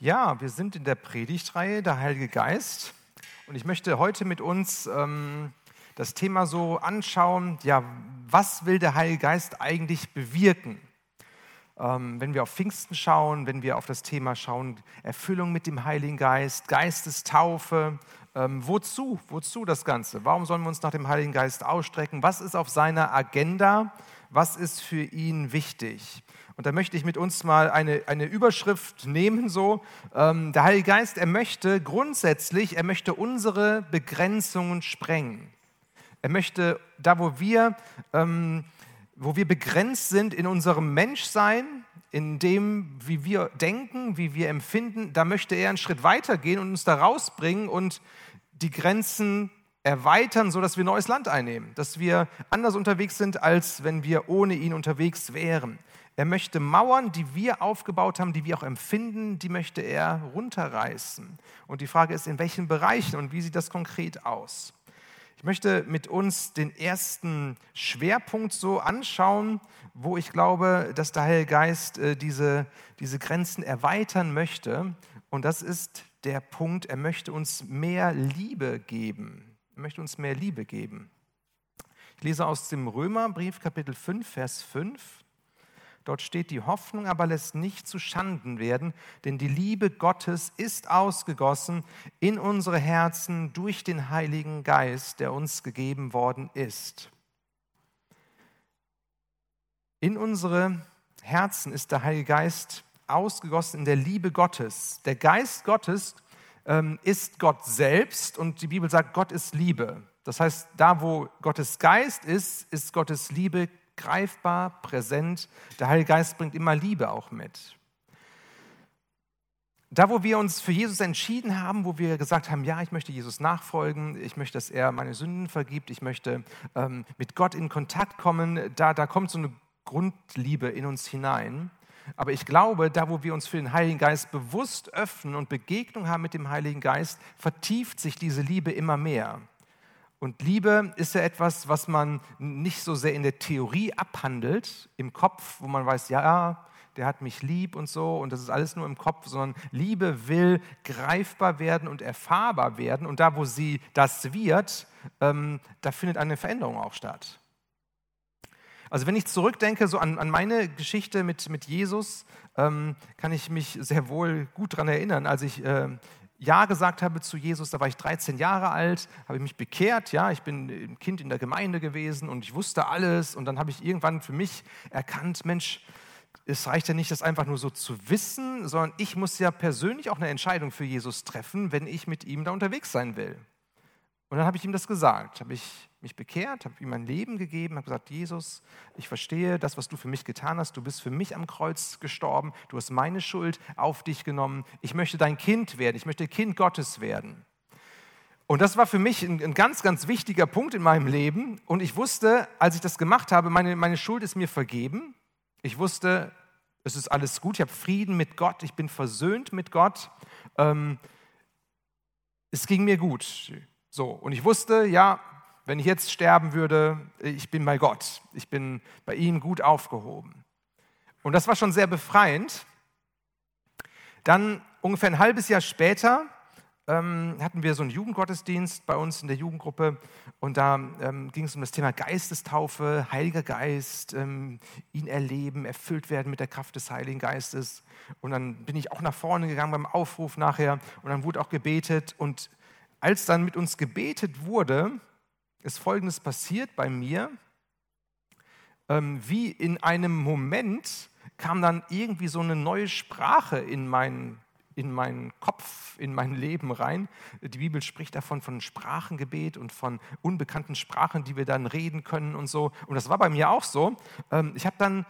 Ja, wir sind in der Predigtreihe der Heilige Geist und ich möchte heute mit uns ähm, das Thema so anschauen, ja, was will der Heilige Geist eigentlich bewirken? Ähm, wenn wir auf Pfingsten schauen, wenn wir auf das Thema schauen, Erfüllung mit dem Heiligen Geist, Geistestaufe, ähm, wozu? Wozu das Ganze? Warum sollen wir uns nach dem Heiligen Geist ausstrecken? Was ist auf seiner Agenda? Was ist für ihn wichtig? Und da möchte ich mit uns mal eine, eine Überschrift nehmen, so. Ähm, der Heilige Geist, er möchte grundsätzlich, er möchte unsere Begrenzungen sprengen. Er möchte, da wo wir, ähm, wo wir begrenzt sind in unserem Menschsein, in dem, wie wir denken, wie wir empfinden, da möchte er einen Schritt weiter gehen und uns da rausbringen und die Grenzen erweitern, sodass wir neues Land einnehmen, dass wir anders unterwegs sind, als wenn wir ohne ihn unterwegs wären. Er möchte Mauern, die wir aufgebaut haben, die wir auch empfinden, die möchte er runterreißen. Und die Frage ist, in welchen Bereichen und wie sieht das konkret aus? Ich möchte mit uns den ersten Schwerpunkt so anschauen, wo ich glaube, dass der Heilige Geist äh, diese, diese Grenzen erweitern möchte. Und das ist der Punkt, er möchte uns mehr Liebe geben. Möchte uns mehr Liebe geben. Ich lese aus dem Römerbrief Kapitel 5, Vers 5. Dort steht, die Hoffnung aber lässt nicht zu Schanden werden, denn die Liebe Gottes ist ausgegossen in unsere Herzen durch den Heiligen Geist, der uns gegeben worden ist. In unsere Herzen ist der Heilige Geist ausgegossen in der Liebe Gottes. Der Geist Gottes ist Gott selbst und die Bibel sagt, Gott ist Liebe. Das heißt, da wo Gottes Geist ist, ist Gottes Liebe greifbar, präsent. Der Heilige Geist bringt immer Liebe auch mit. Da, wo wir uns für Jesus entschieden haben, wo wir gesagt haben, ja, ich möchte Jesus nachfolgen, ich möchte, dass er meine Sünden vergibt, ich möchte ähm, mit Gott in Kontakt kommen, da, da kommt so eine Grundliebe in uns hinein. Aber ich glaube, da, wo wir uns für den Heiligen Geist bewusst öffnen und Begegnung haben mit dem Heiligen Geist, vertieft sich diese Liebe immer mehr. Und Liebe ist ja etwas, was man nicht so sehr in der Theorie abhandelt, im Kopf, wo man weiß, ja, der hat mich lieb und so, und das ist alles nur im Kopf, sondern Liebe will greifbar werden und erfahrbar werden. Und da, wo sie das wird, ähm, da findet eine Veränderung auch statt. Also wenn ich zurückdenke so an, an meine Geschichte mit, mit Jesus, ähm, kann ich mich sehr wohl gut daran erinnern, als ich äh, ja gesagt habe zu Jesus, da war ich 13 Jahre alt, habe ich mich bekehrt, ja, ich bin ein Kind in der Gemeinde gewesen und ich wusste alles und dann habe ich irgendwann für mich erkannt, Mensch, es reicht ja nicht, das einfach nur so zu wissen, sondern ich muss ja persönlich auch eine Entscheidung für Jesus treffen, wenn ich mit ihm da unterwegs sein will. Und dann habe ich ihm das gesagt, habe ich mich bekehrt, habe ihm mein Leben gegeben, habe gesagt, Jesus, ich verstehe das, was du für mich getan hast. Du bist für mich am Kreuz gestorben. Du hast meine Schuld auf dich genommen. Ich möchte dein Kind werden. Ich möchte Kind Gottes werden. Und das war für mich ein, ein ganz, ganz wichtiger Punkt in meinem Leben. Und ich wusste, als ich das gemacht habe, meine, meine Schuld ist mir vergeben. Ich wusste, es ist alles gut. Ich habe Frieden mit Gott. Ich bin versöhnt mit Gott. Ähm, es ging mir gut. So, und ich wusste, ja, wenn ich jetzt sterben würde, ich bin bei Gott, ich bin bei ihm gut aufgehoben. Und das war schon sehr befreiend. Dann ungefähr ein halbes Jahr später ähm, hatten wir so einen Jugendgottesdienst bei uns in der Jugendgruppe und da ähm, ging es um das Thema Geistestaufe, Heiliger Geist, ähm, ihn erleben, erfüllt werden mit der Kraft des Heiligen Geistes. Und dann bin ich auch nach vorne gegangen beim Aufruf nachher und dann wurde auch gebetet und als dann mit uns gebetet wurde, ist Folgendes passiert bei mir. Ähm, wie in einem Moment kam dann irgendwie so eine neue Sprache in meinen in meinen Kopf, in mein Leben rein. Die Bibel spricht davon von Sprachengebet und von unbekannten Sprachen, die wir dann reden können und so. Und das war bei mir auch so. Ähm, ich habe dann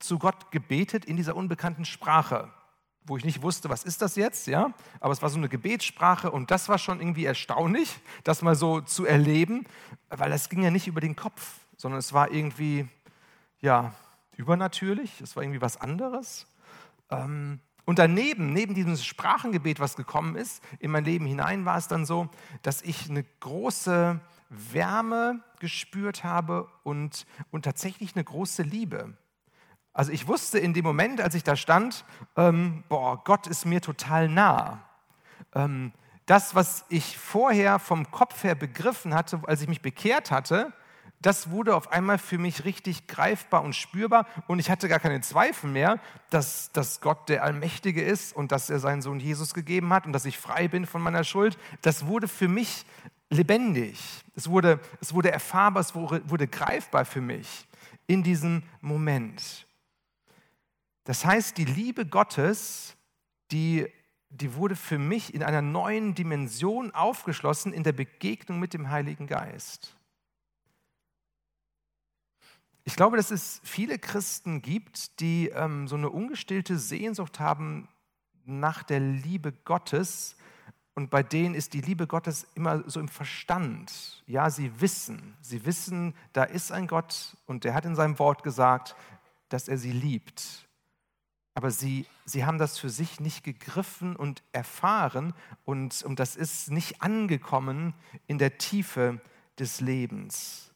zu Gott gebetet in dieser unbekannten Sprache wo ich nicht wusste, was ist das jetzt, ja, aber es war so eine Gebetssprache und das war schon irgendwie erstaunlich, das mal so zu erleben, weil das ging ja nicht über den Kopf, sondern es war irgendwie, ja, übernatürlich, es war irgendwie was anderes. Ähm, und daneben, neben diesem Sprachengebet, was gekommen ist, in mein Leben hinein, war es dann so, dass ich eine große Wärme gespürt habe und, und tatsächlich eine große Liebe. Also ich wusste in dem Moment, als ich da stand, ähm, boah, Gott ist mir total nah. Ähm, das, was ich vorher vom Kopf her begriffen hatte, als ich mich bekehrt hatte, das wurde auf einmal für mich richtig greifbar und spürbar und ich hatte gar keine Zweifel mehr, dass, dass Gott der Allmächtige ist und dass er seinen Sohn Jesus gegeben hat und dass ich frei bin von meiner Schuld. Das wurde für mich lebendig. Es wurde, es wurde erfahrbar, es wurde, wurde greifbar für mich in diesem Moment. Das heißt, die Liebe Gottes, die, die wurde für mich in einer neuen Dimension aufgeschlossen in der Begegnung mit dem Heiligen Geist. Ich glaube, dass es viele Christen gibt, die ähm, so eine ungestillte Sehnsucht haben nach der Liebe Gottes. Und bei denen ist die Liebe Gottes immer so im Verstand. Ja, sie wissen, sie wissen, da ist ein Gott und der hat in seinem Wort gesagt, dass er sie liebt. Aber sie, sie haben das für sich nicht gegriffen und erfahren und, und das ist nicht angekommen in der Tiefe des Lebens.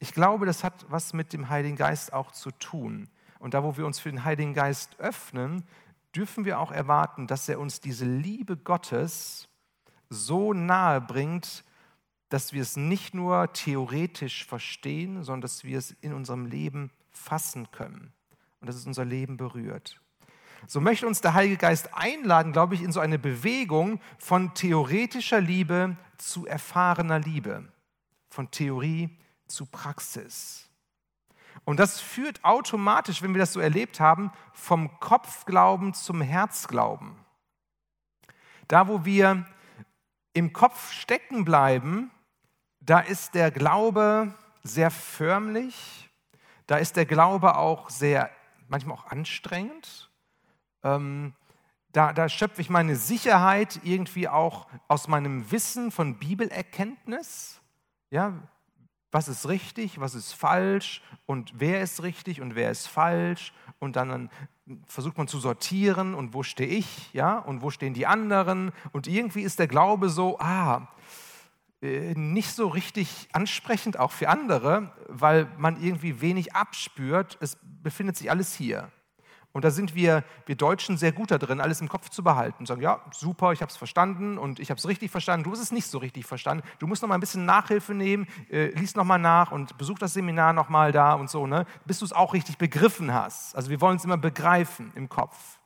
Ich glaube, das hat was mit dem Heiligen Geist auch zu tun. Und da, wo wir uns für den Heiligen Geist öffnen, dürfen wir auch erwarten, dass er uns diese Liebe Gottes so nahe bringt, dass wir es nicht nur theoretisch verstehen, sondern dass wir es in unserem Leben fassen können und dass es unser Leben berührt. So möchte uns der Heilige Geist einladen, glaube ich, in so eine Bewegung von theoretischer Liebe zu erfahrener Liebe, von Theorie zu Praxis. Und das führt automatisch, wenn wir das so erlebt haben, vom Kopfglauben zum Herzglauben. Da, wo wir im Kopf stecken bleiben, da ist der Glaube sehr förmlich, da ist der Glaube auch sehr, manchmal auch anstrengend. Ähm, da, da schöpfe ich meine Sicherheit irgendwie auch aus meinem Wissen von Bibelerkenntnis. Ja, was ist richtig, was ist falsch und wer ist richtig und wer ist falsch und dann versucht man zu sortieren und wo stehe ich, ja, und wo stehen die anderen und irgendwie ist der Glaube so, ah, nicht so richtig ansprechend auch für andere, weil man irgendwie wenig abspürt, es befindet sich alles hier. Und da sind wir, wir Deutschen sehr gut da drin, alles im Kopf zu behalten. Sagen, ja, super, ich habe es verstanden und ich habe es richtig verstanden. Du hast es nicht so richtig verstanden. Du musst noch mal ein bisschen Nachhilfe nehmen, äh, liest noch mal nach und besuch das Seminar noch mal da und so, ne? bis du es auch richtig begriffen hast. Also wir wollen es immer begreifen im Kopf.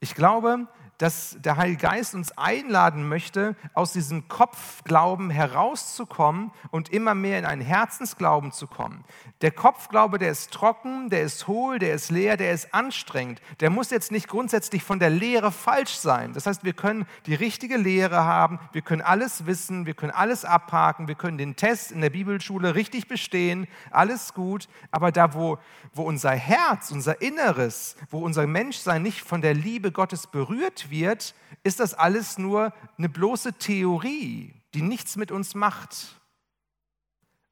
Ich glaube, dass der Heilige Geist uns einladen möchte, aus diesem Kopfglauben herauszukommen und immer mehr in einen Herzensglauben zu kommen. Der Kopfglaube, der ist trocken, der ist hohl, der ist leer, der ist anstrengend. Der muss jetzt nicht grundsätzlich von der Lehre falsch sein. Das heißt, wir können die richtige Lehre haben, wir können alles wissen, wir können alles abhaken, wir können den Test in der Bibelschule richtig bestehen, alles gut. Aber da, wo, wo unser Herz, unser Inneres, wo unser Menschsein nicht von der Liebe Gottes berührt ist das alles nur eine bloße Theorie, die nichts mit uns macht.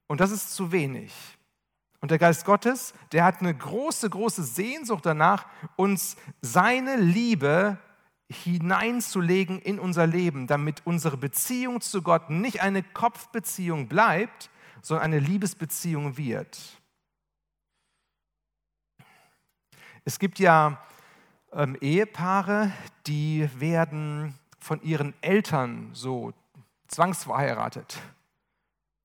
Und das ist zu wenig. Und der Geist Gottes, der hat eine große, große Sehnsucht danach, uns seine Liebe hineinzulegen in unser Leben, damit unsere Beziehung zu Gott nicht eine Kopfbeziehung bleibt, sondern eine Liebesbeziehung wird. Es gibt ja ähm, Ehepaare, die werden von ihren Eltern so zwangsverheiratet.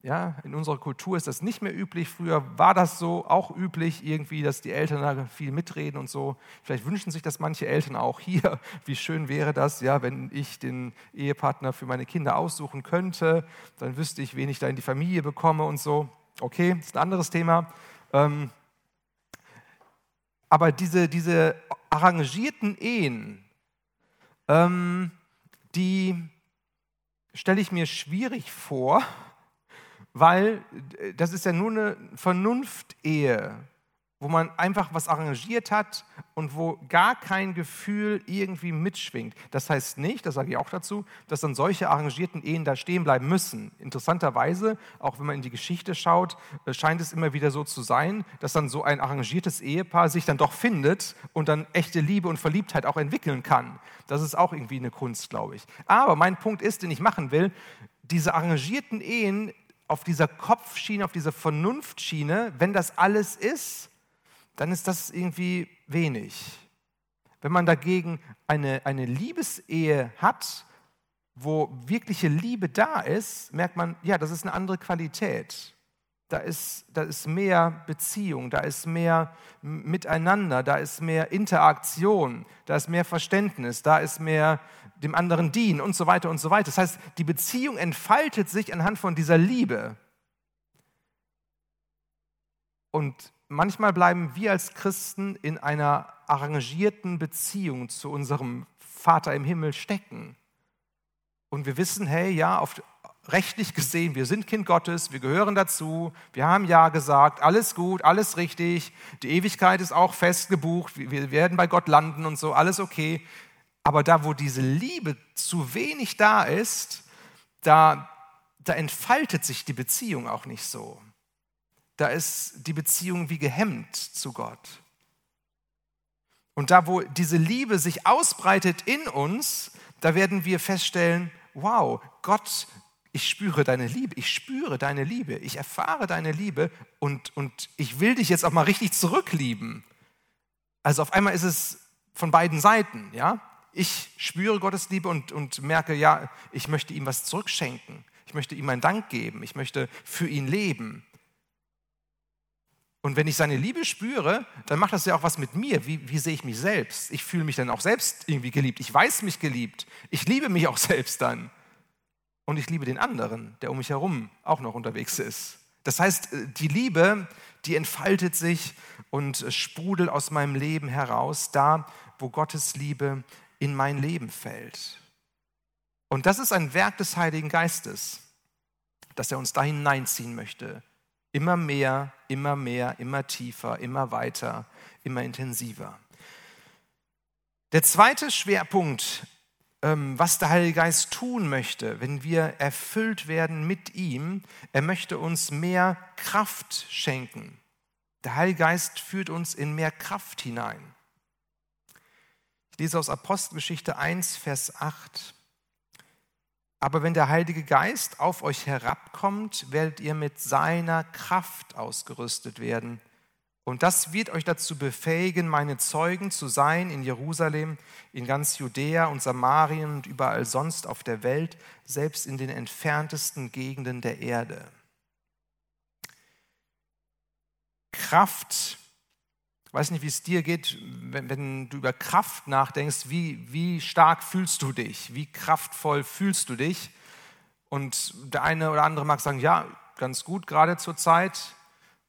Ja, in unserer Kultur ist das nicht mehr üblich. Früher war das so auch üblich, irgendwie, dass die Eltern da viel mitreden und so. Vielleicht wünschen sich das manche Eltern auch hier. Wie schön wäre das, ja, wenn ich den Ehepartner für meine Kinder aussuchen könnte, dann wüsste ich, wen ich da in die Familie bekomme und so. Okay, ist ein anderes Thema. Ähm, aber diese, diese arrangierten Ehen, ähm, die stelle ich mir schwierig vor, weil äh, das ist ja nur eine Vernunftehe wo man einfach was arrangiert hat und wo gar kein Gefühl irgendwie mitschwingt. Das heißt nicht, das sage ich auch dazu, dass dann solche arrangierten Ehen da stehen bleiben müssen. Interessanterweise, auch wenn man in die Geschichte schaut, äh, scheint es immer wieder so zu sein, dass dann so ein arrangiertes Ehepaar sich dann doch findet und dann echte Liebe und Verliebtheit auch entwickeln kann. Das ist auch irgendwie eine Kunst, glaube ich. Aber mein Punkt ist, den ich machen will, diese arrangierten Ehen auf dieser Kopfschiene, auf dieser Vernunftschiene, wenn das alles ist, dann ist das irgendwie wenig. Wenn man dagegen eine, eine Liebesehe hat, wo wirkliche Liebe da ist, merkt man, ja, das ist eine andere Qualität. Da ist, da ist mehr Beziehung, da ist mehr Miteinander, da ist mehr Interaktion, da ist mehr Verständnis, da ist mehr dem anderen dienen und so weiter und so weiter. Das heißt, die Beziehung entfaltet sich anhand von dieser Liebe. Und manchmal bleiben wir als Christen in einer arrangierten Beziehung zu unserem Vater im Himmel stecken. Und wir wissen, hey, ja, auf, rechtlich gesehen, wir sind Kind Gottes, wir gehören dazu, wir haben Ja gesagt, alles gut, alles richtig, die Ewigkeit ist auch fest gebucht, wir werden bei Gott landen und so, alles okay. Aber da, wo diese Liebe zu wenig da ist, da, da entfaltet sich die Beziehung auch nicht so. Da ist die Beziehung wie gehemmt zu Gott. Und da, wo diese Liebe sich ausbreitet in uns, da werden wir feststellen, wow, Gott, ich spüre deine Liebe, ich spüre deine Liebe, ich erfahre deine Liebe und, und ich will dich jetzt auch mal richtig zurücklieben. Also auf einmal ist es von beiden Seiten, ja. Ich spüre Gottes Liebe und, und merke, ja, ich möchte ihm was zurückschenken. Ich möchte ihm einen Dank geben. Ich möchte für ihn leben. Und wenn ich seine Liebe spüre, dann macht das ja auch was mit mir. Wie, wie sehe ich mich selbst? Ich fühle mich dann auch selbst irgendwie geliebt. Ich weiß mich geliebt. Ich liebe mich auch selbst dann. Und ich liebe den anderen, der um mich herum auch noch unterwegs ist. Das heißt, äh, die Liebe, die entfaltet sich und sprudelt aus meinem Leben heraus, da, wo Gottes Liebe in mein Leben fällt. Und das ist ein Werk des Heiligen Geistes, dass er uns da hineinziehen möchte, Immer mehr, immer mehr, immer tiefer, immer weiter, immer intensiver. Der zweite Schwerpunkt, ähm, was der Heilige Geist tun möchte, wenn wir erfüllt werden mit ihm, er möchte uns mehr Kraft schenken. Der Heilige Geist führt uns in mehr Kraft hinein. Ich lese aus Apostelgeschichte 1, Vers 8. Aber wenn der Heilige Geist auf euch herabkommt, werdet ihr mit seiner Kraft ausgerüstet werden. Und das wird euch dazu befähigen, meine Zeugen zu sein in Jerusalem, in ganz Judäa und Samarien und überall sonst auf der Welt, selbst in den entferntesten Gegenden der Erde. Kraft weiß nicht, wie es dir geht, wenn, wenn, du über Kraft nachdenkst, wie, wie stark fühlst du dich, wie kraftvoll fühlst du dich. Und der eine oder andere mag sagen, ja, ganz gut gerade zur Zeit.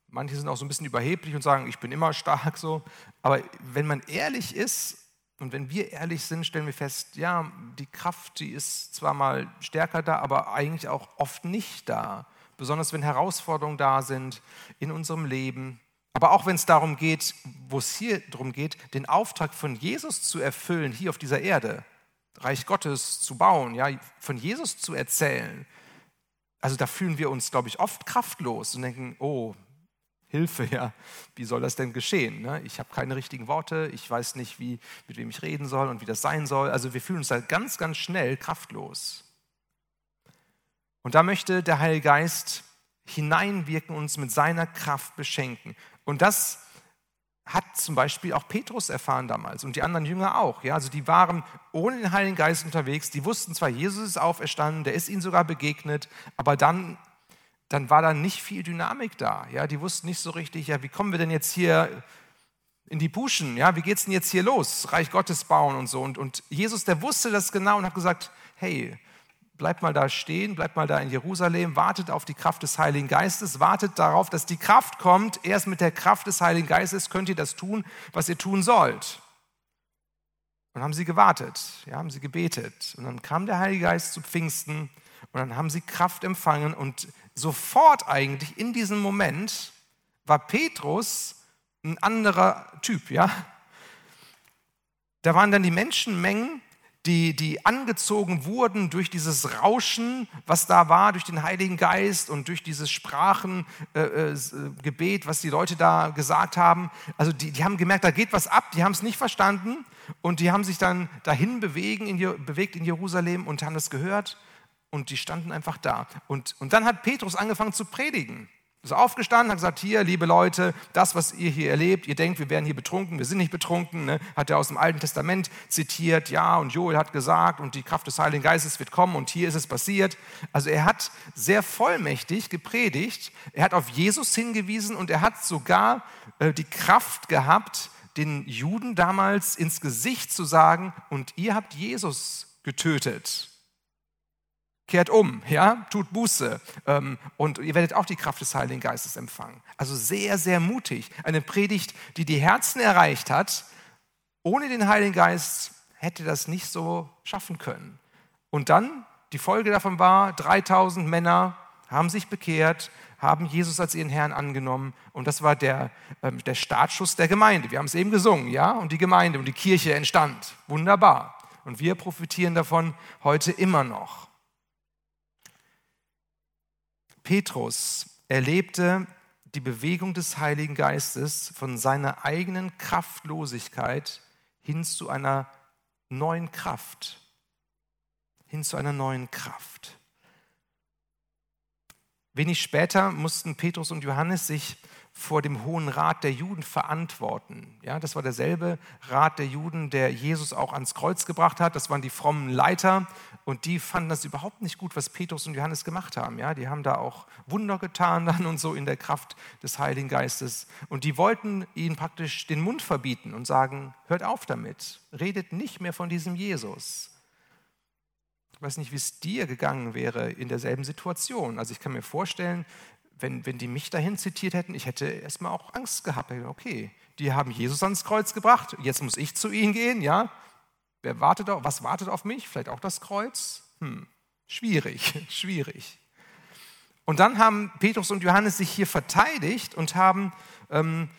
Manche sind auch so ein bisschen überheblich und sagen, ich bin immer stark so. Aber wenn man ehrlich ist und wenn wir ehrlich sind, stellen wir fest, ja, die Kraft, die ist zwar mal stärker da, aber eigentlich auch oft nicht da. Besonders wenn Herausforderungen da sind in unserem Leben. Aber auch wenn es darum geht, wo es hier darum geht, den Auftrag von Jesus zu erfüllen, hier auf dieser Erde, Reich Gottes zu bauen, ja, von Jesus zu erzählen, also da fühlen wir uns, glaube ich, oft kraftlos und denken, oh, Hilfe, ja, wie soll das denn geschehen? Ne? Ich habe keine richtigen Worte, ich weiß nicht, wie, mit wem ich reden soll und wie das sein soll. Also wir fühlen uns da ganz, ganz schnell kraftlos. Und da möchte der Heilige Geist hineinwirken, uns mit seiner Kraft beschenken. Und das hat zum Beispiel auch Petrus erfahren damals und die anderen Jünger auch. Ja? Also die waren ohne den Heiligen Geist unterwegs, die wussten zwar, Jesus ist auferstanden, der ist ihnen sogar begegnet, aber dann, dann war da nicht viel Dynamik da. Ja? Die wussten nicht so richtig, ja, wie kommen wir denn jetzt hier in die Puschen? Ja? Wie geht es denn jetzt hier los? Reich Gottes bauen und so. Und, und Jesus, der wusste das genau und hat gesagt, hey, bleibt mal da stehen, bleibt mal da in Jerusalem, wartet auf die Kraft des Heiligen Geistes, wartet darauf, dass die Kraft kommt. Erst mit der Kraft des Heiligen Geistes könnt ihr das tun, was ihr tun sollt. Und haben sie gewartet, ja, haben sie gebetet. Und dann kam der Heilige Geist zu Pfingsten und dann haben sie Kraft empfangen und sofort eigentlich in diesem Moment war Petrus ein anderer Typ, ja. Da waren dann die Menschenmengen die, die angezogen wurden durch dieses Rauschen, was da war, durch den Heiligen Geist und durch dieses Sprachengebet, äh, äh, was die Leute da gesagt haben. Also die, die haben gemerkt, da geht was ab, die haben es nicht verstanden und die haben sich dann dahin bewegen in, bewegt in Jerusalem und haben das gehört und die standen einfach da. Und, und dann hat Petrus angefangen zu predigen. Ist aufgestanden, hat gesagt, hier, liebe Leute, das, was ihr hier erlebt, ihr denkt, wir wären hier betrunken, wir sind nicht betrunken, ne? hat er aus dem Alten Testament zitiert, ja, und Joel hat gesagt, und die Kraft des Heiligen Geistes wird kommen, und hier ist es passiert. Also er hat sehr vollmächtig gepredigt, er hat auf Jesus hingewiesen, und er hat sogar äh, die Kraft gehabt, den Juden damals ins Gesicht zu sagen, und ihr habt Jesus getötet kehrt um, ja, tut Buße ähm, und ihr werdet auch die Kraft des Heiligen Geistes empfangen. Also sehr, sehr mutig. Eine Predigt, die die Herzen erreicht hat. Ohne den Heiligen Geist hätte das nicht so schaffen können. Und dann, die Folge davon war, 3000 Männer haben sich bekehrt, haben Jesus als ihren Herrn angenommen und das war der, ähm, der Startschuss der Gemeinde. Wir haben es eben gesungen, ja, und die Gemeinde und die Kirche entstand. Wunderbar. Und wir profitieren davon heute immer noch. Petrus erlebte die Bewegung des Heiligen Geistes von seiner eigenen Kraftlosigkeit hin zu einer neuen Kraft. Hin zu einer neuen Kraft. Wenig später mussten Petrus und Johannes sich vor dem Hohen Rat der Juden verantworten. Ja, das war derselbe Rat der Juden, der Jesus auch ans Kreuz gebracht hat. Das waren die frommen Leiter und die fanden das überhaupt nicht gut, was Petrus und Johannes gemacht haben. Ja, die haben da auch Wunder getan dann und so in der Kraft des Heiligen Geistes. Und die wollten ihnen praktisch den Mund verbieten und sagen, hört auf damit, redet nicht mehr von diesem Jesus. Ich weiß nicht, wie es dir gegangen wäre in derselben Situation. Also ich kann mir vorstellen, wenn, wenn die mich dahin zitiert hätten, ich hätte erstmal auch Angst gehabt. Okay, die haben Jesus ans Kreuz gebracht, jetzt muss ich zu ihnen gehen, ja? Wer wartet auf, was wartet auf mich? Vielleicht auch das Kreuz? Hm, schwierig, schwierig. Und dann haben Petrus und Johannes sich hier verteidigt und haben ähm,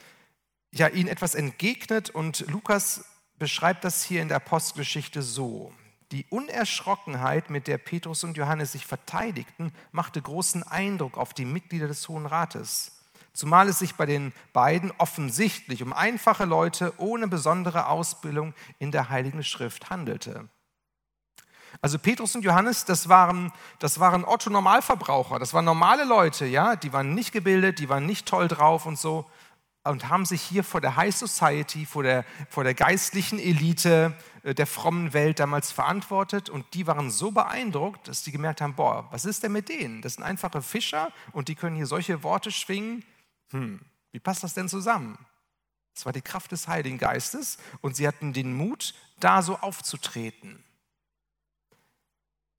ja, ihnen etwas entgegnet und Lukas beschreibt das hier in der Apostelgeschichte so. Die Unerschrockenheit, mit der Petrus und Johannes sich verteidigten, machte großen Eindruck auf die Mitglieder des Hohen Rates. Zumal es sich bei den beiden offensichtlich um einfache Leute ohne besondere Ausbildung in der Heiligen Schrift handelte. Also Petrus und Johannes, das waren, das waren Otto-Normalverbraucher, das waren normale Leute, ja, die waren nicht gebildet, die waren nicht toll drauf und so und haben sich hier vor der High Society, vor der, vor der geistlichen Elite äh, der frommen Welt damals verantwortet und die waren so beeindruckt, dass sie gemerkt haben, boah, was ist denn mit denen? Das sind einfache Fischer und die können hier solche Worte schwingen. Hm, wie passt das denn zusammen? Es war die Kraft des Heiligen Geistes und sie hatten den Mut, da so aufzutreten.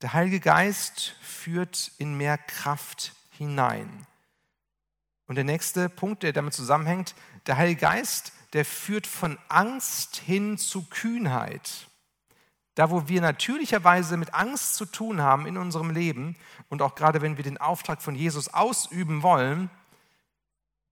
Der Heilige Geist führt in mehr Kraft hinein. Und der nächste Punkt, der damit zusammenhängt, der Heilige Geist, der führt von Angst hin zu Kühnheit. Da, wo wir natürlicherweise mit Angst zu tun haben in unserem Leben und auch gerade wenn wir den Auftrag von Jesus ausüben wollen,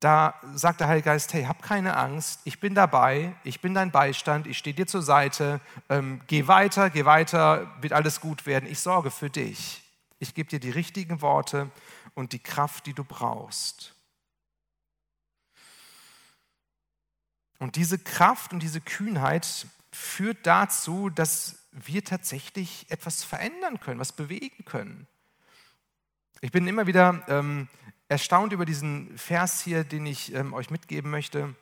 da sagt der Heilige Geist, hey, hab keine Angst, ich bin dabei, ich bin dein Beistand, ich stehe dir zur Seite, ähm, geh weiter, geh weiter, wird alles gut werden, ich sorge für dich. Ich gebe dir die richtigen Worte und die Kraft, die du brauchst. Und diese Kraft und diese Kühnheit führt dazu, dass wir tatsächlich etwas verändern können, was bewegen können. Ich bin immer wieder ähm, erstaunt über diesen Vers hier, den ich ähm, euch mitgeben möchte.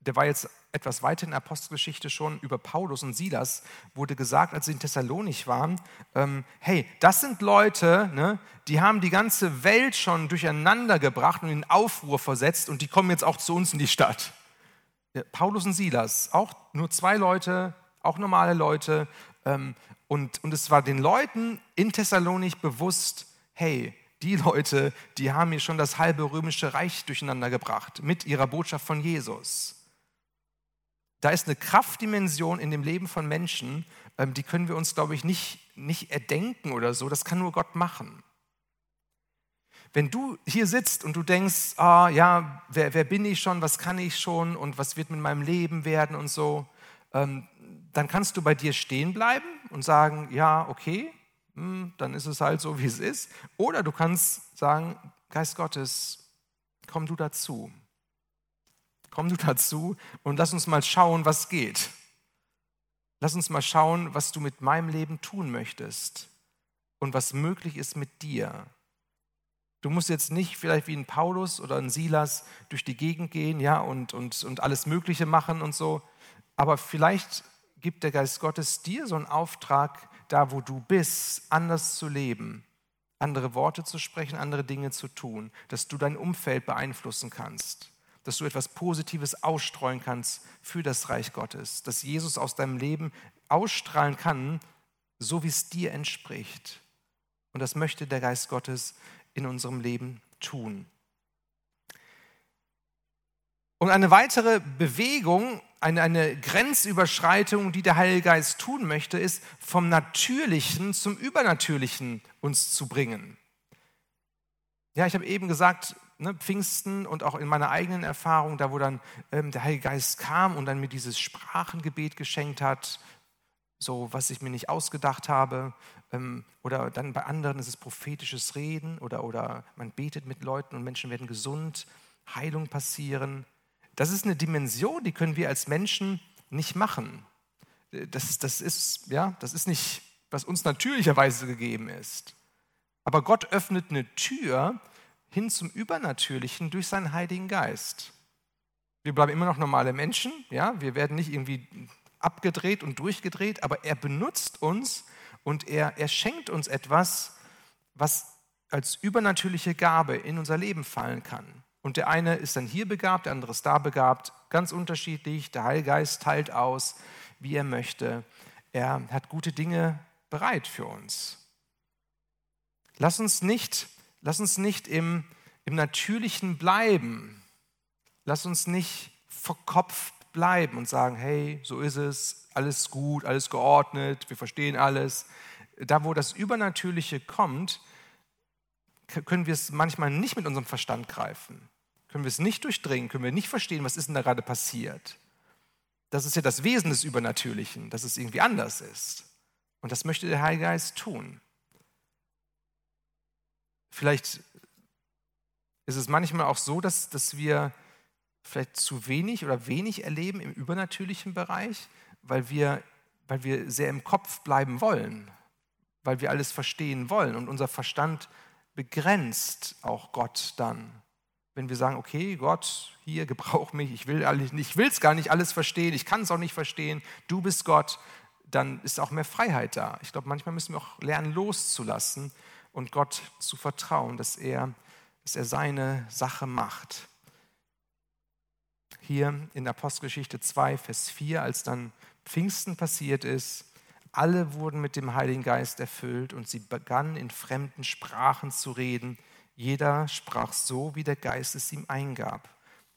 Der war jetzt etwas weiter in der Apostelgeschichte schon über Paulus und Silas, wurde gesagt, als sie in Thessalonich waren, ähm, hey, das sind Leute, ne, die haben die ganze Welt schon durcheinander gebracht und in Aufruhr versetzt und die kommen jetzt auch zu uns in die Stadt. Paulus und Silas, auch nur zwei Leute, auch normale Leute. Ähm, und, und es war den Leuten in Thessalonich bewusst, hey, die Leute, die haben hier schon das halbe römische Reich durcheinander gebracht mit ihrer Botschaft von Jesus. Da ist eine Kraftdimension in dem Leben von Menschen, ähm, die können wir uns, glaube ich, nicht, nicht erdenken oder so. Das kann nur Gott machen. Wenn du hier sitzt und du denkst, ah ja, wer, wer bin ich schon, was kann ich schon und was wird mit meinem Leben werden und so, ähm, dann kannst du bei dir stehen bleiben und sagen, ja, okay, hm, dann ist es halt so, wie es ist. Oder du kannst sagen, Geist Gottes, komm du dazu. Komm du dazu und lass uns mal schauen, was geht. Lass uns mal schauen, was du mit meinem Leben tun möchtest und was möglich ist mit dir. Du musst jetzt nicht vielleicht wie ein Paulus oder ein Silas durch die Gegend gehen ja, und, und, und alles Mögliche machen und so. Aber vielleicht gibt der Geist Gottes dir so einen Auftrag, da wo du bist, anders zu leben, andere Worte zu sprechen, andere Dinge zu tun, dass du dein Umfeld beeinflussen kannst, dass du etwas Positives ausstreuen kannst für das Reich Gottes, dass Jesus aus deinem Leben ausstrahlen kann, so wie es dir entspricht. Und das möchte der Geist Gottes in unserem Leben tun. Und eine weitere Bewegung, eine, eine Grenzüberschreitung, die der Heilige Geist tun möchte, ist vom Natürlichen zum Übernatürlichen uns zu bringen. Ja, ich habe eben gesagt, ne, Pfingsten und auch in meiner eigenen Erfahrung, da wo dann ähm, der Heilige Geist kam und dann mir dieses Sprachengebet geschenkt hat, so was ich mir nicht ausgedacht habe, ähm, oder dann bei anderen ist es prophetisches Reden oder, oder man betet mit Leuten und Menschen werden gesund, Heilung passieren. Das ist eine Dimension, die können wir als Menschen nicht machen. Das, das, ist, ja, das ist nicht, was uns natürlicherweise gegeben ist. Aber Gott öffnet eine Tür hin zum Übernatürlichen durch seinen Heiligen Geist. Wir bleiben immer noch normale Menschen, ja, wir werden nicht irgendwie abgedreht und durchgedreht, aber er benutzt uns und er, er schenkt uns etwas, was als übernatürliche Gabe in unser Leben fallen kann. Und der eine ist dann hier begabt, der andere ist da begabt, ganz unterschiedlich. Der Heilgeist teilt aus, wie er möchte. Er hat gute Dinge bereit für uns. Lass uns nicht, lass uns nicht im, im Natürlichen bleiben. Lass uns nicht verkopft bleiben und sagen, hey, so ist es, alles gut, alles geordnet, wir verstehen alles. Da, wo das Übernatürliche kommt, können wir es manchmal nicht mit unserem Verstand greifen. Können wir es nicht durchdringen, können wir nicht verstehen, was ist denn da gerade passiert. Das ist ja das Wesen des Übernatürlichen, dass es irgendwie anders ist. Und das möchte der Heilige Geist tun. Vielleicht ist es manchmal auch so, dass, dass wir vielleicht zu wenig oder wenig erleben im übernatürlichen Bereich, weil wir, weil wir sehr im Kopf bleiben wollen, weil wir alles verstehen wollen und unser Verstand begrenzt auch Gott dann. Wenn wir sagen, okay, Gott, hier gebrauch mich, ich will es gar nicht alles verstehen, ich kann es auch nicht verstehen, du bist Gott, dann ist auch mehr Freiheit da. Ich glaube, manchmal müssen wir auch lernen, loszulassen und Gott zu vertrauen, dass er, dass er seine Sache macht hier in Apostelgeschichte 2, Vers 4, als dann Pfingsten passiert ist, alle wurden mit dem Heiligen Geist erfüllt und sie begannen in fremden Sprachen zu reden. Jeder sprach so, wie der Geist es ihm eingab,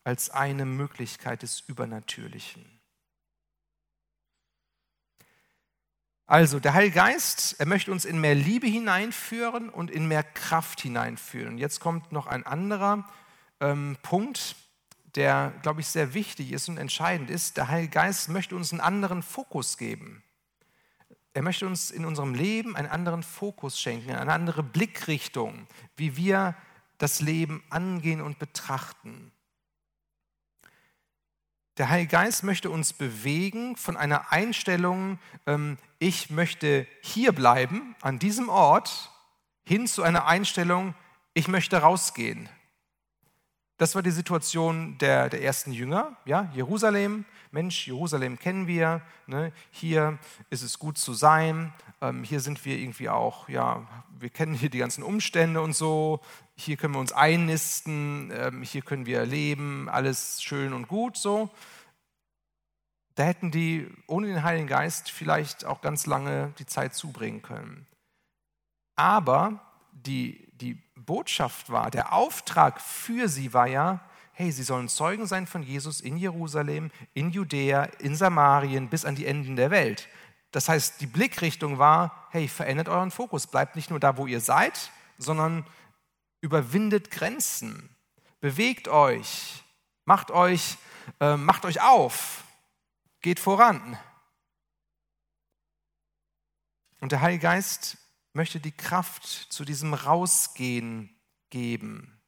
als eine Möglichkeit des Übernatürlichen. Also, der Heilige Geist, er möchte uns in mehr Liebe hineinführen und in mehr Kraft hineinführen. Jetzt kommt noch ein anderer ähm, Punkt, der, glaube ich, sehr wichtig ist und entscheidend ist. Der Heilige Geist möchte uns einen anderen Fokus geben. Er möchte uns in unserem Leben einen anderen Fokus schenken, eine andere Blickrichtung, wie wir das Leben angehen und betrachten. Der Heilige Geist möchte uns bewegen von einer Einstellung, ähm, ich möchte hier bleiben, an diesem Ort, hin zu einer Einstellung, ich möchte rausgehen. Das war die Situation der, der ersten Jünger. Ja, Jerusalem, Mensch, Jerusalem kennen wir. Ne? Hier ist es gut zu sein. Ähm, hier sind wir irgendwie auch, ja, wir kennen hier die ganzen Umstände und so. Hier können wir uns einnisten. Ähm, hier können wir leben. Alles schön und gut so. Da hätten die ohne den Heiligen Geist vielleicht auch ganz lange die Zeit zubringen können. Aber die, Botschaft war, der Auftrag für sie war ja, hey, sie sollen Zeugen sein von Jesus in Jerusalem, in Judäa, in Samarien bis an die Enden der Welt. Das heißt, die Blickrichtung war, hey, verändert euren Fokus, bleibt nicht nur da, wo ihr seid, sondern überwindet Grenzen, bewegt euch, macht euch, äh, macht euch auf, geht voran. Und der Heilige Geist möchte die Kraft zu diesem Rausgehen geben.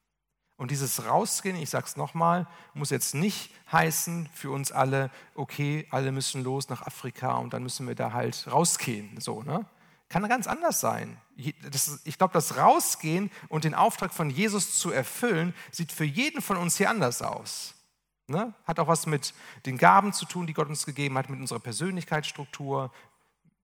Und dieses Rausgehen, ich sage es nochmal, muss jetzt nicht heißen für uns alle, okay, alle müssen los nach Afrika und dann müssen wir da halt rausgehen. So, ne? kann ganz anders sein. Ich glaube, das Rausgehen und den Auftrag von Jesus zu erfüllen, sieht für jeden von uns hier anders aus. Ne? Hat auch was mit den Gaben zu tun, die Gott uns gegeben hat, mit unserer Persönlichkeitsstruktur,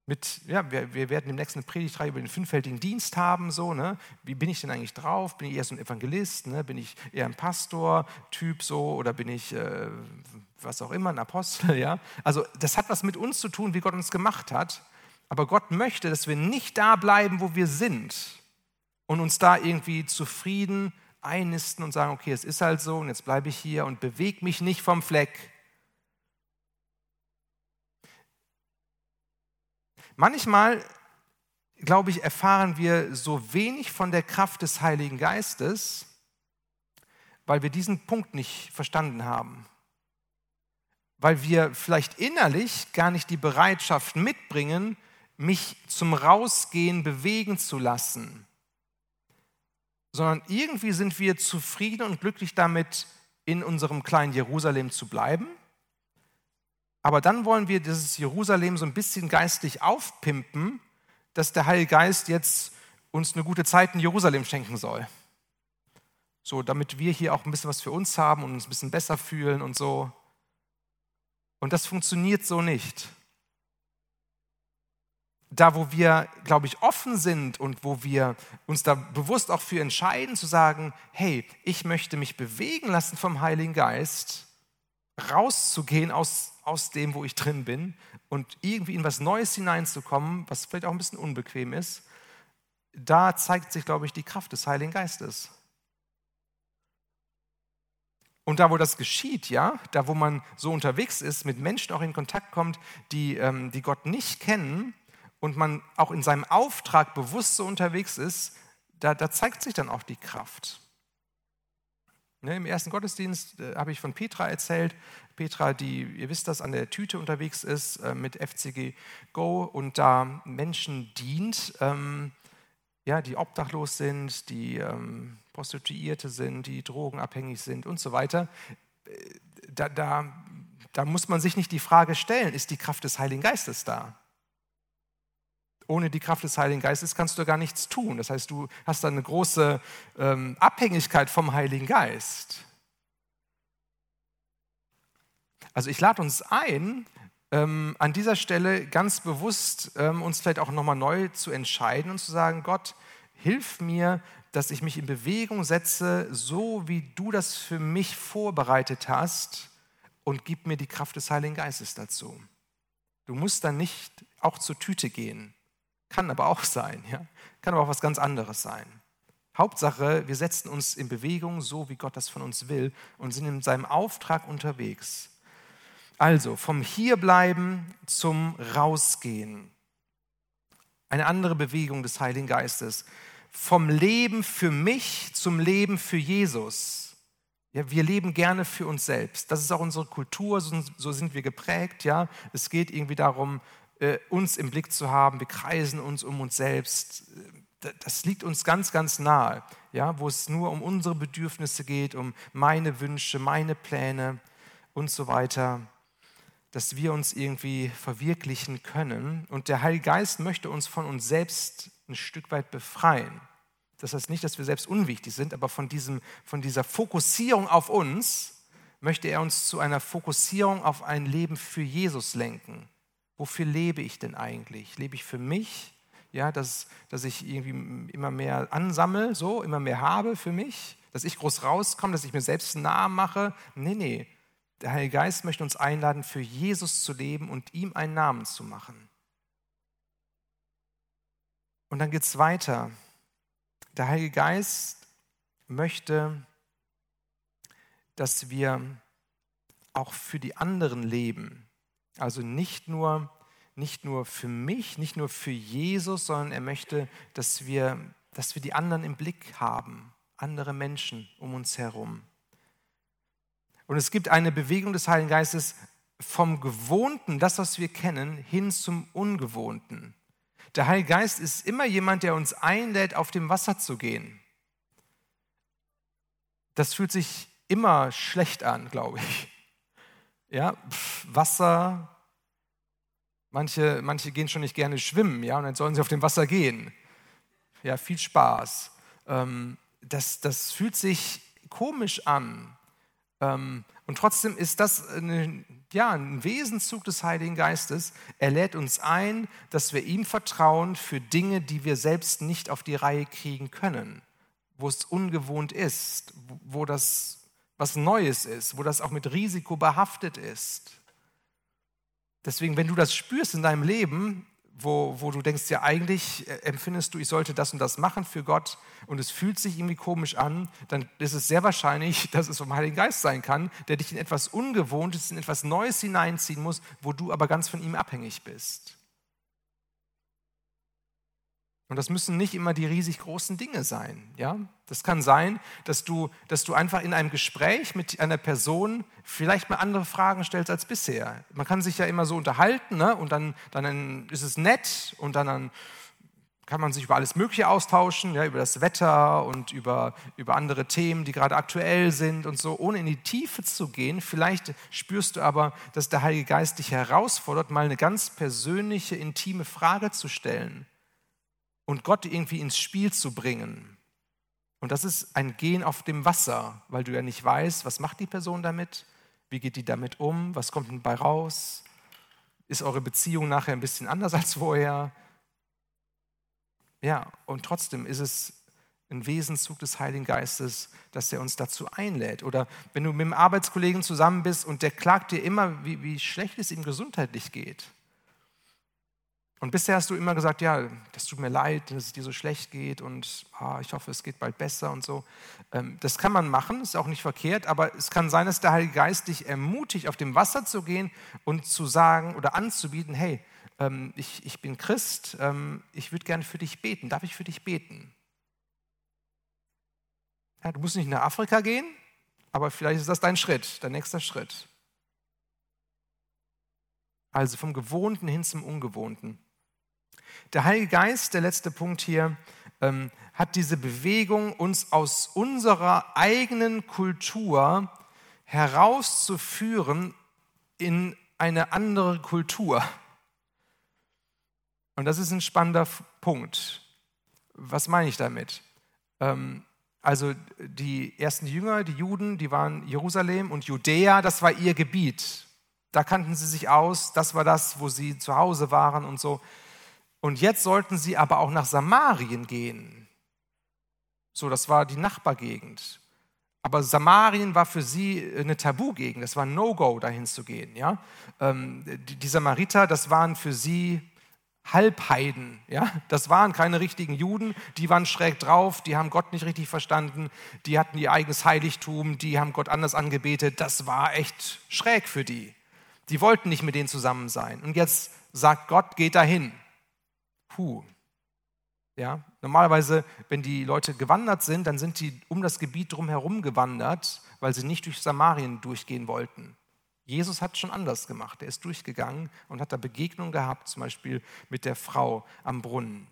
mit, ja, wir, wir werden im nächsten Predigtreihe über den fünffältigen Dienst haben, so, ne? Wie bin ich denn eigentlich drauf? Bin ich eher so ein Evangelist, ne? Bin ich eher ein Pastor-Typ so oder bin ich, äh, was auch immer, ein Apostel, ja? Also, das hat was mit uns zu tun, wie Gott uns gemacht hat. Aber Gott möchte, dass wir nicht da bleiben, wo wir sind und uns da irgendwie zufrieden einnisten und sagen, okay, es ist halt so und jetzt bleibe ich hier und bewege mich nicht vom Fleck. Manchmal, glaube ich, erfahren wir so wenig von der Kraft des Heiligen Geistes, weil wir diesen Punkt nicht verstanden haben. Weil wir vielleicht innerlich gar nicht die Bereitschaft mitbringen, mich zum Rausgehen bewegen zu lassen, sondern irgendwie sind wir zufrieden und glücklich damit, in unserem kleinen Jerusalem zu bleiben aber dann wollen wir dieses Jerusalem so ein bisschen geistlich aufpimpen, dass der Heilige Geist jetzt uns eine gute Zeit in Jerusalem schenken soll. So, damit wir hier auch ein bisschen was für uns haben und uns ein bisschen besser fühlen und so. Und das funktioniert so nicht. Da, wo wir, glaube ich, offen sind und wo wir uns da bewusst auch für entscheiden, zu sagen, hey, ich möchte mich bewegen lassen vom Heiligen Geist, rauszugehen aus, aus dem, wo ich drin bin und irgendwie in was Neues hineinzukommen, was vielleicht auch ein bisschen unbequem ist, da zeigt sich, glaube ich, die Kraft des Heiligen Geistes. Und da, wo das geschieht, ja, da, wo man so unterwegs ist, mit Menschen auch in Kontakt kommt, die, ähm, die Gott nicht kennen und man auch in seinem Auftrag bewusst so unterwegs ist, da, da zeigt sich dann auch die Kraft. Ne, Im ersten Gottesdienst äh, habe ich von Petra erzählt. Petra, die, ihr wisst das, an der Tüte unterwegs ist äh, mit FCG Go und da Menschen dient, ähm, ja, die obdachlos sind, die ähm, Prostituierte sind, die drogenabhängig sind und so weiter. Äh, da, da, da muss man sich nicht die Frage stellen, ist die Kraft des Heiligen Geistes da? Ohne die Kraft des Heiligen Geistes kannst du gar nichts tun. Das heißt, du hast dann eine große ähm, Abhängigkeit vom Heiligen Geist. Also ich lade uns ein, ähm, an dieser Stelle ganz bewusst ähm, uns vielleicht auch nochmal neu zu entscheiden und zu sagen, Gott, hilf mir, dass ich mich in Bewegung setze, so wie du das für mich vorbereitet hast und gib mir die Kraft des Heiligen Geistes dazu. Du musst dann nicht auch zur Tüte gehen. Kann aber auch sein, ja? kann aber auch was ganz anderes sein. Hauptsache, wir setzen uns in Bewegung, so wie Gott das von uns will, und sind in seinem Auftrag unterwegs. Also vom Hierbleiben zum Rausgehen. Eine andere Bewegung des Heiligen Geistes. Vom Leben für mich zum Leben für Jesus. Ja, wir leben gerne für uns selbst. Das ist auch unsere Kultur, so sind wir geprägt. Ja, es geht irgendwie darum, äh, uns im Blick zu haben. Wir kreisen uns um uns selbst. Das liegt uns ganz, ganz nahe, ja, wo es nur um unsere Bedürfnisse geht, um meine Wünsche, meine Pläne und so weiter, dass wir uns irgendwie verwirklichen können. Und der Heilige Geist möchte uns von uns selbst ein Stück weit befreien. Das heißt nicht, dass wir selbst unwichtig sind, aber von, diesem, von dieser Fokussierung auf uns möchte er uns zu einer Fokussierung auf ein Leben für Jesus lenken wofür lebe ich denn eigentlich? Lebe ich für mich? Ja, dass, dass ich irgendwie immer mehr ansammle, so, immer mehr habe für mich, dass ich groß rauskomme, dass ich mir selbst einen Namen mache. Nee, nee. Der Heilige Geist möchte uns einladen, für Jesus zu leben und ihm einen Namen zu machen. Und dann geht es weiter. Der Heilige Geist möchte, dass wir auch für die anderen leben. Also nicht nur, nicht nur für mich, nicht nur für Jesus, sondern er möchte, dass wir, dass wir die anderen im Blick haben, andere Menschen um uns herum. Und es gibt eine Bewegung des Heiligen Geistes vom Gewohnten, das, was wir kennen, hin zum Ungewohnten. Der Heilige Geist ist immer jemand, der uns einlädt, auf dem Wasser zu gehen. Das fühlt sich immer schlecht an, glaube ich. Ja, Wasser, Manche, manche gehen schon nicht gerne schwimmen, ja, und dann sollen sie auf dem Wasser gehen. Ja, viel Spaß. Ähm, das, das fühlt sich komisch an. Ähm, und trotzdem ist das eine, ja, ein Wesenszug des Heiligen Geistes. Er lädt uns ein, dass wir ihm vertrauen für Dinge, die wir selbst nicht auf die Reihe kriegen können, wo es ungewohnt ist, wo das was Neues ist, wo das auch mit Risiko behaftet ist. Deswegen, wenn du das spürst in deinem Leben, wo, wo du denkst, ja eigentlich äh, empfindest du, ich sollte das und das machen für Gott und es fühlt sich irgendwie komisch an, dann ist es sehr wahrscheinlich, dass es vom Heiligen Geist sein kann, der dich in etwas Ungewohntes, in etwas Neues hineinziehen muss, wo du aber ganz von ihm abhängig bist. Und das müssen nicht immer die riesig großen Dinge sein. Ja? Das kann sein, dass du, dass du einfach in einem Gespräch mit einer Person vielleicht mal andere Fragen stellst als bisher. Man kann sich ja immer so unterhalten ne? und dann, dann ist es nett und dann, dann kann man sich über alles Mögliche austauschen, ja? über das Wetter und über, über andere Themen, die gerade aktuell sind und so, ohne in die Tiefe zu gehen. Vielleicht spürst du aber, dass der Heilige Geist dich herausfordert, mal eine ganz persönliche, intime Frage zu stellen und Gott irgendwie ins Spiel zu bringen. Und das ist ein Gehen auf dem Wasser, weil du ja nicht weißt, was macht die Person damit, wie geht die damit um, was kommt dabei raus, ist eure Beziehung nachher ein bisschen anders als vorher. Ja, und trotzdem ist es ein Wesenszug des Heiligen Geistes, dass er uns dazu einlädt. Oder wenn du mit einem Arbeitskollegen zusammen bist und der klagt dir immer, wie, wie schlecht es ihm gesundheitlich geht. Und bisher hast du immer gesagt, ja, das tut mir leid, dass es dir so schlecht geht und ah, ich hoffe, es geht bald besser und so. Ähm, das kann man machen, ist auch nicht verkehrt, aber es kann sein, dass der Heilige Geist dich ermutigt, auf dem Wasser zu gehen und zu sagen oder anzubieten, hey, ähm, ich, ich bin Christ, ähm, ich würde gerne für dich beten, darf ich für dich beten? Ja, du musst nicht nach Afrika gehen, aber vielleicht ist das dein Schritt, dein nächster Schritt. Also vom Gewohnten hin zum Ungewohnten. Der Heilige Geist, der letzte Punkt hier, ähm, hat diese Bewegung, uns aus unserer eigenen Kultur herauszuführen in eine andere Kultur. Und das ist ein spannender Punkt. Was meine ich damit? Ähm, also die ersten Jünger, die Juden, die waren Jerusalem und Judäa, das war ihr Gebiet. Da kannten sie sich aus, das war das, wo sie zu Hause waren und so. Und jetzt sollten sie aber auch nach Samarien gehen. So, das war die Nachbargegend. Aber Samarien war für sie eine Tabugegend. Das war ein No-Go, dahin zu gehen. Ja? Ähm, die, die Samariter, das waren für sie Halbheiden. Ja? Das waren keine richtigen Juden, die waren schräg drauf, die haben Gott nicht richtig verstanden, die hatten ihr eigenes Heiligtum, die haben Gott anders angebetet. Das war echt schräg für die. Die wollten nicht mit denen zusammen sein. Und jetzt sagt Gott, geht dahin puh. Ja, normalerweise, wenn die Leute gewandert sind, dann sind die um das Gebiet drumherum gewandert, weil sie nicht durch Samarien durchgehen wollten. Jesus hat schon anders gemacht. Er ist durchgegangen und hat da Begegnungen gehabt, zum Beispiel mit der Frau am Brunnen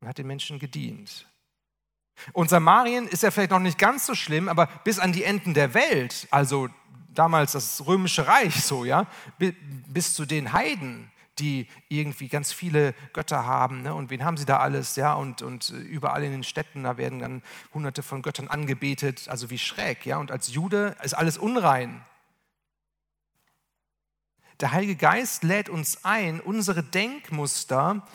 und hat den Menschen gedient. Und Samarien ist ja vielleicht noch nicht ganz so schlimm, aber bis an die Enden der Welt, also damals das römische Reich so, ja, bis zu den Heiden, die irgendwie ganz viele Götter haben. Ne? Und wen haben sie da alles? Ja? Und, und überall in den Städten, da werden dann hunderte von Göttern angebetet. Also wie schräg. Ja? Und als Jude ist alles unrein. Der Heilige Geist lädt uns ein, unsere Denkmuster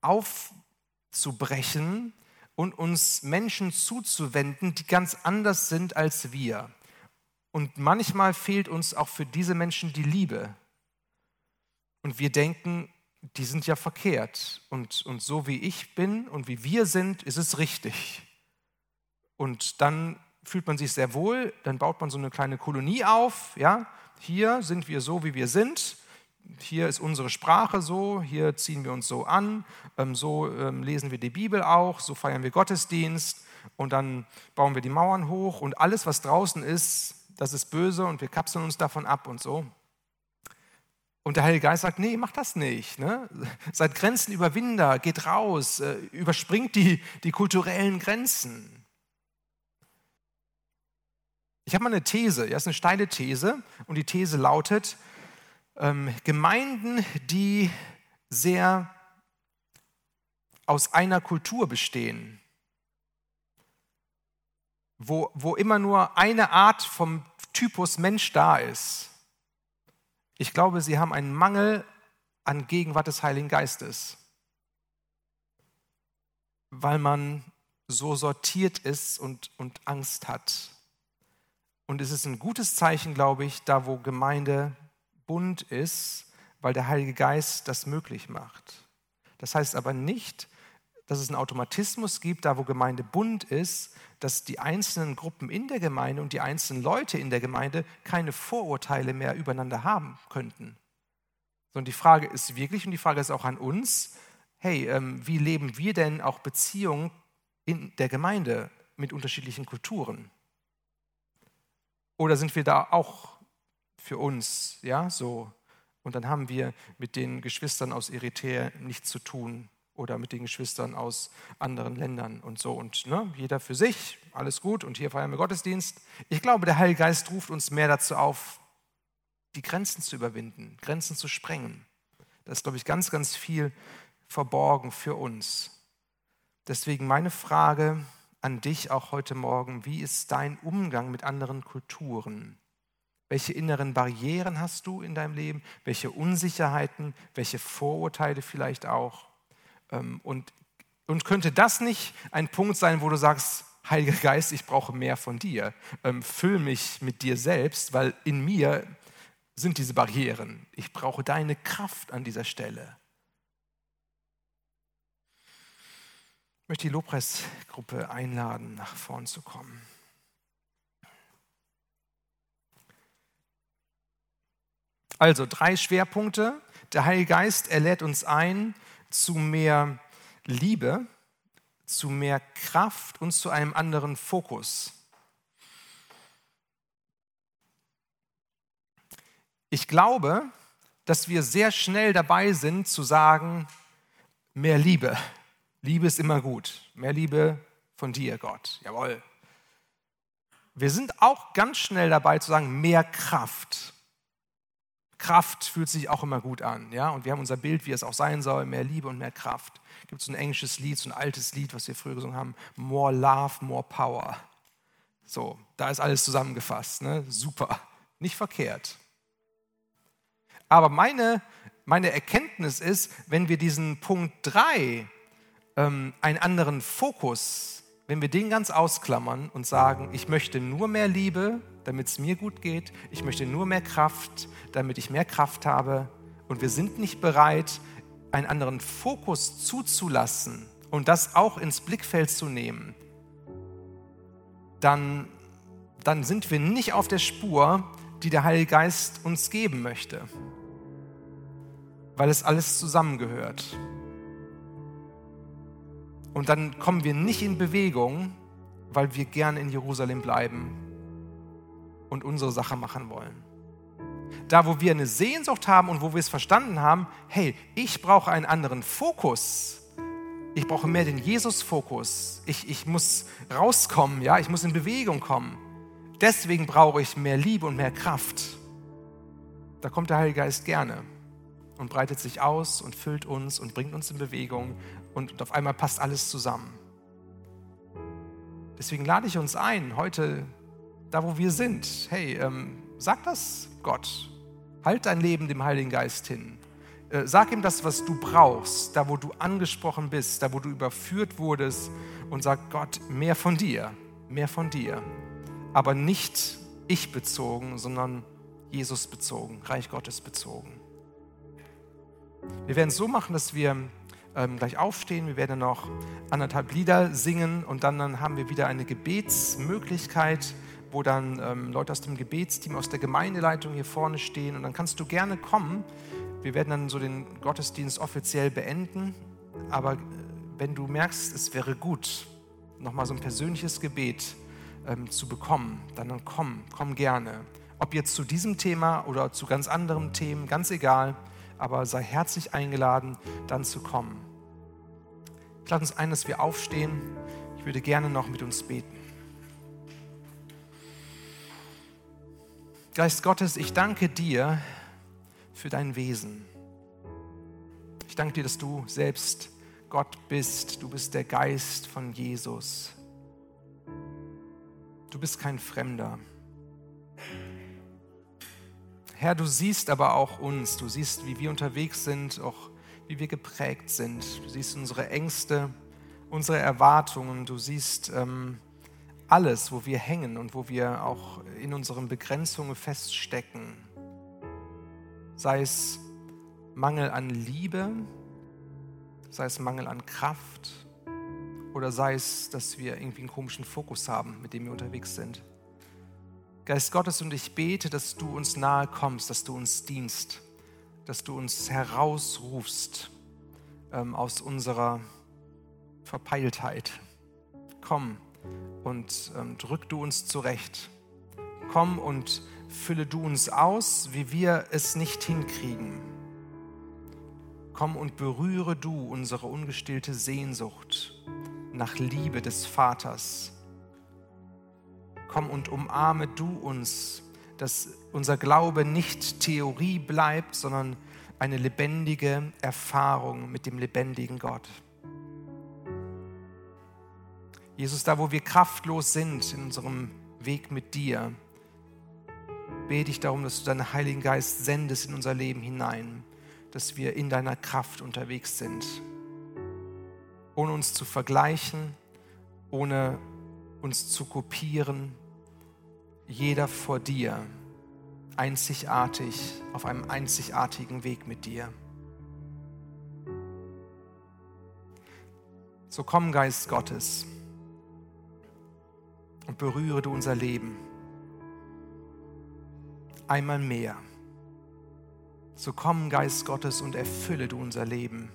aufzubrechen und uns Menschen zuzuwenden, die ganz anders sind als wir. Und manchmal fehlt uns auch für diese Menschen die Liebe. Und wir denken, die sind ja verkehrt. Und, und so wie ich bin und wie wir sind, ist es richtig. Und dann fühlt man sich sehr wohl, dann baut man so eine kleine Kolonie auf. Ja? Hier sind wir so, wie wir sind. Hier ist unsere Sprache so, hier ziehen wir uns so an, ähm, so ähm, lesen wir die Bibel auch, so feiern wir Gottesdienst und dann bauen wir die Mauern hoch und alles, was draußen ist, das ist böse und wir kapseln uns davon ab und so. Und der Heilige Geist sagt, nee, mach das nicht. Ne? Seid Grenzenüberwinder, geht raus, äh, überspringt die, die kulturellen Grenzen. Ich habe mal eine These, ja, ist eine steile These und die These lautet, ähm, Gemeinden, die sehr aus einer Kultur bestehen, wo, wo immer nur eine Art vom Typus Mensch da ist. Ich glaube, sie haben einen Mangel an Gegenwart des Heiligen Geistes, weil man so sortiert ist und, und Angst hat. Und es ist ein gutes Zeichen, glaube ich, da wo Gemeinde bunt ist, weil der Heilige Geist das möglich macht. Das heißt aber nicht, dass es einen Automatismus gibt, da wo Gemeinde bunt ist, dass die einzelnen Gruppen in der Gemeinde und die einzelnen Leute in der Gemeinde keine Vorurteile mehr übereinander haben könnten. Sondern die Frage ist wirklich, und die Frage ist auch an uns, hey, ähm, wie leben wir denn auch Beziehungen in der Gemeinde mit unterschiedlichen Kulturen? Oder sind wir da auch für uns, ja, so? Und dann haben wir mit den Geschwistern aus Eritrea nichts zu tun oder mit den Geschwistern aus anderen Ländern und so. Und ne, jeder für sich, alles gut. Und hier feiern wir Gottesdienst. Ich glaube, der Heilige Geist ruft uns mehr dazu auf, die Grenzen zu überwinden, Grenzen zu sprengen. Da ist, glaube ich, ganz, ganz viel verborgen für uns. Deswegen meine Frage an dich auch heute Morgen, wie ist dein Umgang mit anderen Kulturen? Welche inneren Barrieren hast du in deinem Leben? Welche Unsicherheiten? Welche Vorurteile vielleicht auch? Ähm, und, und könnte das nicht ein Punkt sein, wo du sagst, Heiliger Geist, ich brauche mehr von dir. Ähm, füll mich mit dir selbst, weil in mir sind diese Barrieren. Ich brauche deine Kraft an dieser Stelle. Ich möchte die Lobpreisgruppe einladen, nach vorn zu kommen. Also drei Schwerpunkte. Der Heilige Geist, er lädt uns ein zu mehr Liebe, zu mehr Kraft und zu einem anderen Fokus. Ich glaube, dass wir sehr schnell dabei sind zu sagen, mehr Liebe, Liebe ist immer gut. Mehr Liebe von dir, Gott. Jawohl. Wir sind auch ganz schnell dabei zu sagen, mehr Kraft. Kraft fühlt sich auch immer gut an. Ja? Und wir haben unser Bild, wie es auch sein soll, mehr Liebe und mehr Kraft. Es gibt so ein englisches Lied, so ein altes Lied, was wir früher gesungen haben, More Love, More Power. So, da ist alles zusammengefasst. Ne? Super, nicht verkehrt. Aber meine, meine Erkenntnis ist, wenn wir diesen Punkt 3 ähm, einen anderen Fokus, wenn wir den ganz ausklammern und sagen, ich möchte nur mehr Liebe, damit es mir gut geht, ich möchte nur mehr Kraft, damit ich mehr Kraft habe. Und wir sind nicht bereit, einen anderen Fokus zuzulassen und das auch ins Blickfeld zu nehmen, dann, dann sind wir nicht auf der Spur, die der Heilige Geist uns geben möchte, weil es alles zusammengehört. Und dann kommen wir nicht in Bewegung, weil wir gern in Jerusalem bleiben und unsere Sache machen wollen. Da, wo wir eine Sehnsucht haben und wo wir es verstanden haben, hey, ich brauche einen anderen Fokus. Ich brauche mehr den Jesus-Fokus. Ich, ich muss rauskommen, ja, ich muss in Bewegung kommen. Deswegen brauche ich mehr Liebe und mehr Kraft. Da kommt der Heilige Geist gerne und breitet sich aus und füllt uns und bringt uns in Bewegung und auf einmal passt alles zusammen. Deswegen lade ich uns ein, heute da, wo wir sind, hey, ähm, sag das Gott. Halt dein Leben dem Heiligen Geist hin. Äh, sag ihm das, was du brauchst, da, wo du angesprochen bist, da, wo du überführt wurdest und sag Gott, mehr von dir, mehr von dir. Aber nicht ich bezogen, sondern Jesus bezogen, Reich Gottes bezogen. Wir werden es so machen, dass wir ähm, gleich aufstehen. Wir werden noch anderthalb Lieder singen und dann, dann haben wir wieder eine Gebetsmöglichkeit, wo dann ähm, Leute aus dem Gebetsteam, aus der Gemeindeleitung hier vorne stehen. Und dann kannst du gerne kommen. Wir werden dann so den Gottesdienst offiziell beenden. Aber äh, wenn du merkst, es wäre gut, nochmal so ein persönliches Gebet ähm, zu bekommen, dann, dann komm, komm gerne. Ob jetzt zu diesem Thema oder zu ganz anderen Themen, ganz egal aber sei herzlich eingeladen, dann zu kommen. Ich lade uns ein, dass wir aufstehen. Ich würde gerne noch mit uns beten. Geist Gottes, ich danke dir für dein Wesen. Ich danke dir, dass du selbst Gott bist. Du bist der Geist von Jesus. Du bist kein Fremder. Herr, du siehst aber auch uns. Du siehst, wie wir unterwegs sind, auch wie wir geprägt sind. Du siehst unsere Ängste, unsere Erwartungen. Du siehst ähm, alles, wo wir hängen und wo wir auch in unseren Begrenzungen feststecken. Sei es Mangel an Liebe, sei es Mangel an Kraft oder sei es, dass wir irgendwie einen komischen Fokus haben, mit dem wir unterwegs sind. Geist Gottes, und ich bete, dass du uns nahe kommst, dass du uns dienst, dass du uns herausrufst ähm, aus unserer Verpeiltheit. Komm und ähm, drück du uns zurecht. Komm und fülle du uns aus, wie wir es nicht hinkriegen. Komm und berühre du unsere ungestillte Sehnsucht nach Liebe des Vaters komm und umarme du uns, dass unser Glaube nicht Theorie bleibt, sondern eine lebendige Erfahrung mit dem lebendigen Gott. Jesus, da wo wir kraftlos sind in unserem Weg mit dir, bete ich darum, dass du deinen Heiligen Geist sendest in unser Leben hinein, dass wir in deiner Kraft unterwegs sind, ohne uns zu vergleichen, ohne uns zu kopieren, jeder vor dir, einzigartig, auf einem einzigartigen Weg mit dir. So komm, Geist Gottes, und berühre du unser Leben. Einmal mehr. So komm, Geist Gottes, und erfülle du unser Leben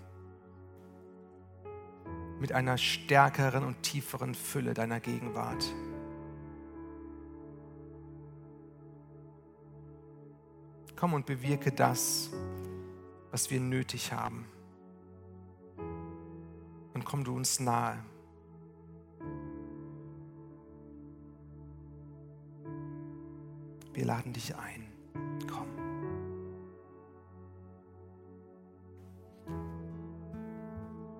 mit einer stärkeren und tieferen Fülle deiner Gegenwart. Komm und bewirke das, was wir nötig haben. Und komm du uns nahe. Wir laden dich ein.